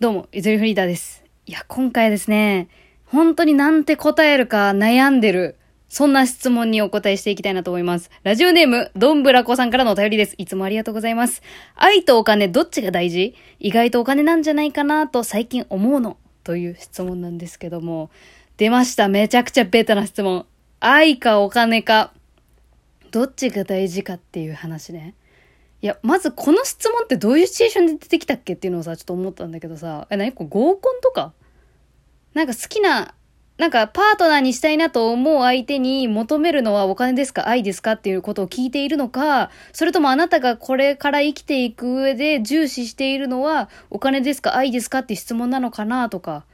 どうも、ゆずりフリーダーです。いや、今回ですね、本当になんて答えるか悩んでる、そんな質問にお答えしていきたいなと思います。ラジオネーム、どんぶらこさんからのお便りです。いつもありがとうございます。愛とお金どっちが大事？意外とお金なんじゃないかなと最近思うの。という質問なんですけども、出ました。めちゃくちゃベタな質問。愛かお金か、どっちが大事かっていう話ね。いや、まずこの質問ってどういうシチュエーションで出てきたっけっていうのをさ、ちょっと思ったんだけどさ、え、何？これ合コンとか？なんか好きな、なんかパートナーにしたいなと思う相手に求めるのはお金ですか？愛ですか？っていうことを聞いているのか、それともあなたがこれから生きていく上で重視しているのはお金ですか？愛ですか？って質問なのかなとか。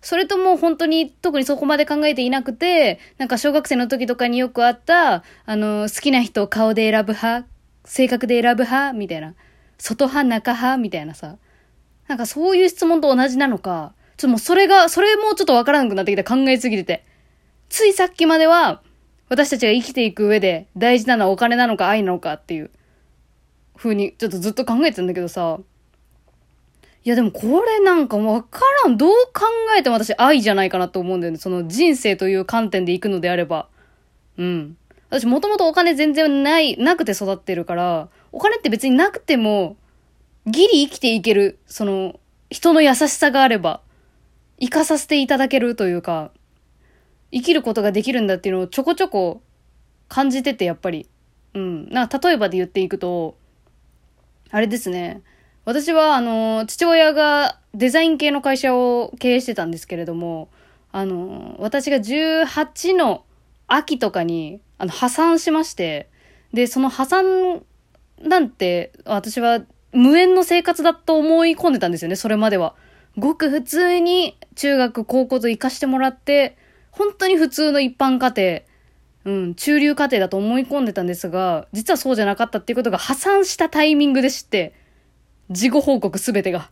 それとも本当に特にそこまで考えていなくて、なんか小学生の時とかによくあった、あの、好きな人を顔で選ぶ派性格で選ぶ派みたいな。外派中派みたいなさ。なんかそういう質問と同じなのか、ちょっともうそれが、それもちょっとわからなくなってきた考えすぎてて。ついさっきまでは、私たちが生きていく上で大事なのはお金なのか愛なのかっていう風にちょっとずっと考えてたんだけどさ。いやでもこれなんかわからん。どう考えても私愛じゃないかなと思うんだよね。その人生という観点で行くのであれば。うん。私もともとお金全然ない、なくて育ってるから、お金って別になくても、ギリ生きていける、その、人の優しさがあれば、生かさせていただけるというか、生きることができるんだっていうのをちょこちょこ感じてて、やっぱり。うん。なんか例えばで言っていくと、あれですね。私は、あの、父親がデザイン系の会社を経営してたんですけれども、あの、私が18の秋とかに、あの、破産しまして、で、その破産なんて、私は無縁の生活だと思い込んでたんですよね、それまでは。ごく普通に中学、高校と行かしてもらって、本当に普通の一般家庭、うん、中流家庭だと思い込んでたんですが、実はそうじゃなかったっていうことが破産したタイミングで知って、事後報告すべてが。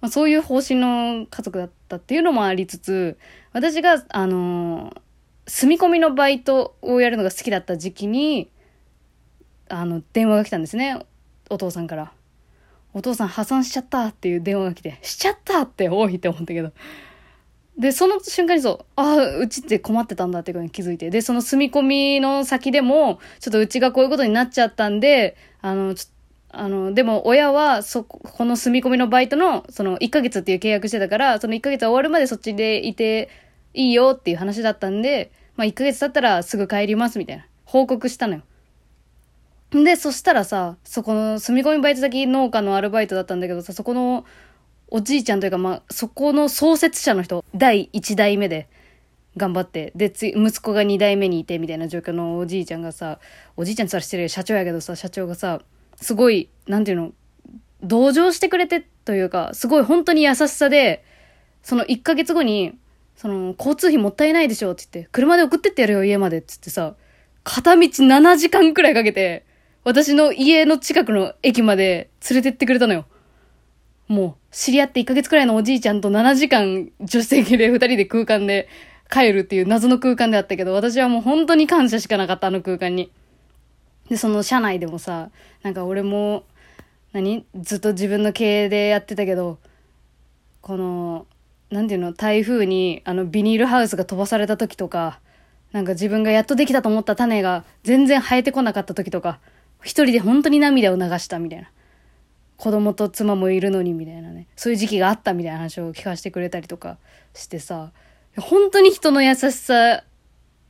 まあ、そういう方針の家族だったっていうのもありつつ、私が、あのー住み込みのバイトをやるのが好きだった時期に、あの、電話が来たんですね。お父さんから。お父さん破産しちゃったっていう電話が来て、しちゃったって多いって思ったけど。で、その瞬間にそう、ああ、うちって困ってたんだってことに気づいて。で、その住み込みの先でも、ちょっとうちがこういうことになっちゃったんで、あの、ちょあの、でも親は、そこ、この住み込みのバイトの、その1ヶ月っていう契約してたから、その1ヶ月終わるまでそっちでいていいよっていう話だったんで、まあ1ヶ月経ったらすぐ帰りますみたいな。報告したのよ。で、そしたらさ、そこの住み込みバイト先農家のアルバイトだったんだけどさ、そこのおじいちゃんというか、まあ、そこの創設者の人、第1代目で頑張って、で、つ息子が2代目にいてみたいな状況のおじいちゃんがさ、おじいちゃんって言ったらしてるよ、社長やけどさ、社長がさ、すごい、なんていうの、同情してくれてというか、すごい本当に優しさで、その1ヶ月後に、その、交通費もったいないでしょって言って、車で送ってってやるよ、家までって言ってさ、片道7時間くらいかけて、私の家の近くの駅まで連れてってくれたのよ。もう、知り合って1ヶ月くらいのおじいちゃんと7時間助手席で2人で空間で帰るっていう謎の空間であったけど、私はもう本当に感謝しかなかった、あの空間に。で、その車内でもさ、なんか俺も、何？ずっと自分の経営でやってたけど、この、なんていうの、台風にあのビニールハウスが飛ばされた時とか、なんか自分がやっとできたと思った種が全然生えてこなかった時とか、一人で本当に涙を流したみたいな。子供と妻もいるのにみたいなね。そういう時期があったみたいな話を聞かせてくれたりとかしてさ、本当に人の優しさ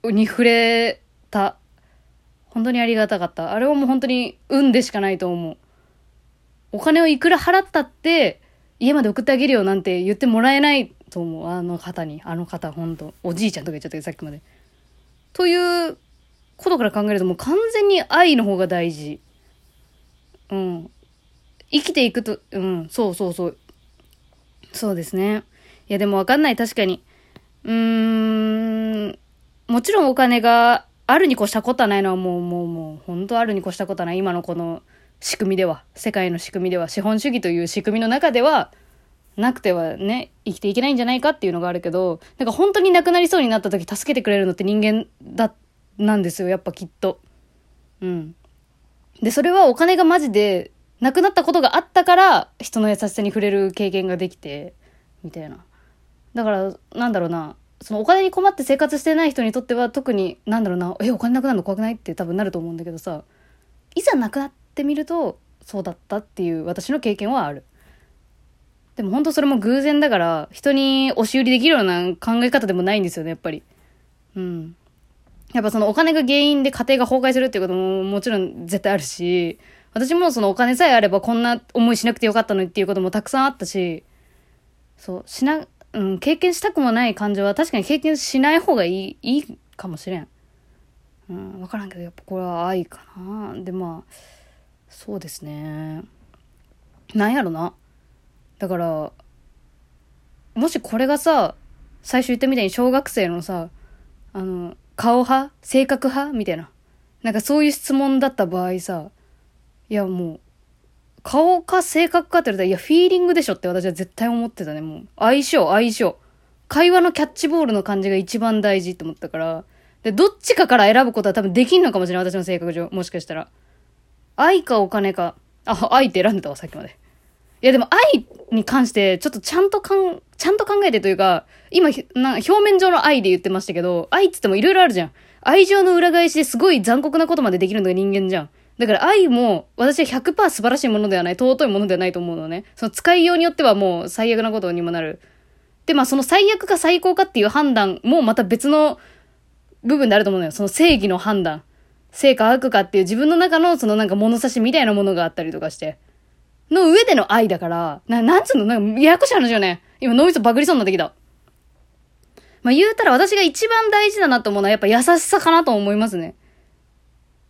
に触れた。本当にありがたかった。あれはもう本当に運でしかないと思う。お金をいくら払ったって、家まで送ってあげるよなんて言ってもらえないと思う。あの方に。あの方、本当おじいちゃんとか言っちゃったけど、さっきまで。ということから考えるともう完全に愛の方が大事。うん。生きていくと、うん、そうそうそう。そうですね。いやでもわかんない、確かに。うーん、もちろんお金があるに越したことはないのはもう、もう、もう、本当あるに越したことはない。今のこの仕組みでは、世界の仕組みでは、資本主義という仕組みの中では、なくてはね、生きていけないんじゃないかっていうのがあるけど、なんか本当になくなりそうになった時助けてくれるのって人間だ、なんですよ、やっぱきっと。うん。で、それはお金がマジでなくなったことがあったから、人の優しさに触れる経験ができて、みたいな。だから、なんだろうな、そのお金に困って生活してない人にとっては特に、なんだろうな、え、お金なくなるの怖くないって多分なると思うんだけどさ、いざなくなってみると、そうだったっていう私の経験はある。でも本当それも偶然だから、人に押し売りできるような考え方でもないんですよね、やっぱり。うん。やっぱそのお金が原因で家庭が崩壊するっていうことももちろん絶対あるし、私もそのお金さえあればこんな思いしなくてよかったのにっていうこともたくさんあったし、そう、しな、うん、経験したくもない感情は確かに経験しない方がいい、いいかもしれん。うん、わからんけど、やっぱこれは愛かな。で、まあ、そうですね。なんやろな。だから、もしこれがさ、最初言ったみたいに小学生のさ、あの、顔派性格派みたいな。なんかそういう質問だった場合さ、いやもう、顔か性格かって言われたら、いや、フィーリングでしょって私は絶対思ってたね、もう。相性、相性。会話のキャッチボールの感じが一番大事って思ったから。で、どっちかから選ぶことは多分できんのかもしれない、私の性格上。もしかしたら。愛かお金か。あ、愛って選んでたわ、さっきまで。いやでも愛に関してちょっとちゃんとかん、ちゃんと考えてというか、今、な表面上の愛で言ってましたけど、愛っつっても色々あるじゃん。愛情の裏返しですごい残酷なことまでできるのが人間じゃん。だから愛も私は100%素晴らしいものではない、尊いものではないと思うのね。その使いようによってはもう最悪なことにもなる。で、まあその最悪か最高かっていう判断もまた別の部分であると思うのよ。その正義の判断。正か悪かっていう自分の中のそのなんか物差しみたいなものがあったりとかして。の上での愛だから、な、なんつうの？なんか、ややこしい話よね。今脳みそバグりそうになってきた。まあ、言うたら私が一番大事だなと思うのはやっぱ優しさかなと思いますね。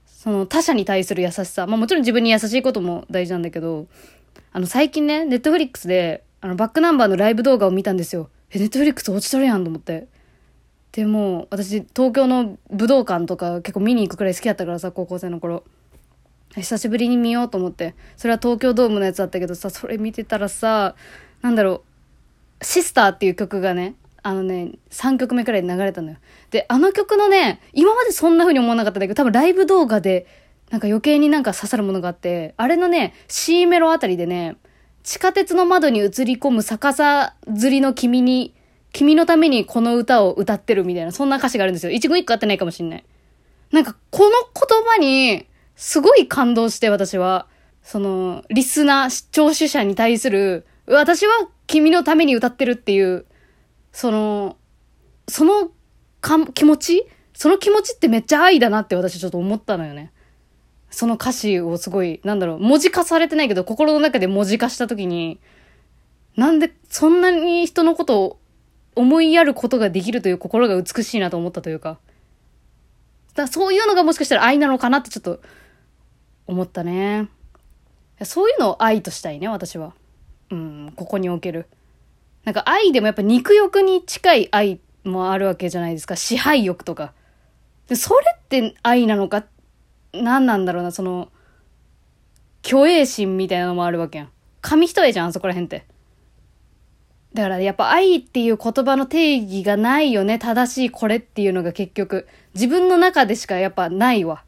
その他者に対する優しさ。まあもちろん自分に優しいことも大事なんだけど、あの最近ね、ネットフリックスで、あのバックナンバーのライブ動画を見たんですよ。え、ネットフリックス落ちとるやんと思って。でも、私、東京の武道館とか結構見に行くくらい好きだったからさ、高校生の頃。久しぶりに見ようと思って。それは東京ドームのやつだったけどさ、それ見てたらさ、なんだろう、シスターっていう曲がね、あのね、3曲目くらいで流れたのよ。で、あの曲のね、今までそんな風に思わなかったんだけど、多分ライブ動画で、なんか余計になんか刺さるものがあって、あれのね、C メロあたりでね、地下鉄の窓に映り込む逆さ釣りの君に、君のためにこの歌を歌ってるみたいな、そんな歌詞があるんですよ。一語一句合ってないかもしんない。なんか、この言葉に、すごい感動して私は、その、リスナー、聴取者に対する、私は君のために歌ってるっていう、その、そのか気持ち？その気持ちってめっちゃ愛だなって私ちょっと思ったのよね。その歌詞をすごい、なんだろう、文字化されてないけど、心の中で文字化した時に、なんでそんなに人のことを思いやることができるという心が美しいなと思ったというか。だそういうのがもしかしたら愛なのかなってちょっと思ったね。そういうのを愛としたいね、私は。うん、ここにおける。なんか愛でもやっぱ肉欲に近い愛もあるわけじゃないですか。支配欲とか。で、それって愛なのか、何なんだろうな、その、虚栄心みたいなのもあるわけやん。紙一重じゃん、あそこら辺って。だからやっぱ愛っていう言葉の定義がないよね。正しいこれっていうのが結局、自分の中でしかやっぱないわ。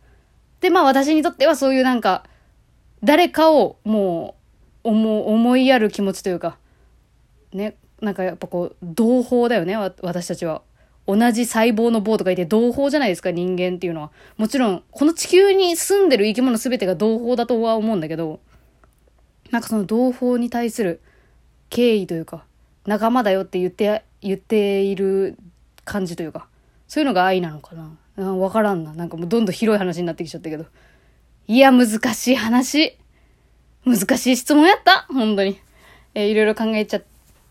で、まあ私にとってはそういうなんか、誰かをもう、思、思いやる気持ちというか、ね、なんかやっぱこう、同胞だよね、私たちは。同じ細胞の棒とか言って同胞じゃないですか、人間っていうのは。もちろん、この地球に住んでる生き物全てが同胞だとは思うんだけど、なんかその同胞に対する敬意というか、仲間だよって言って、言っている感じというか、そういうのが愛なのかな。うんわからんな。なんかもうどんどん広い話になってきちゃったけど。いや、難しい話。難しい質問やった。本当に。えー、いろいろ考えちゃ、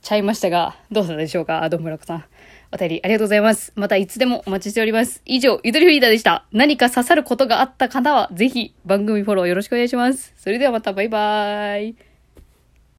ちゃいましたが、どうだったでしょうかどんぶらこさん。お便りありがとうございます。またいつでもお待ちしております。以上、ゆとりフリーダーでした。何か刺さることがあった方は、ぜひ番組フォローよろしくお願いします。それではまたバイバーイ。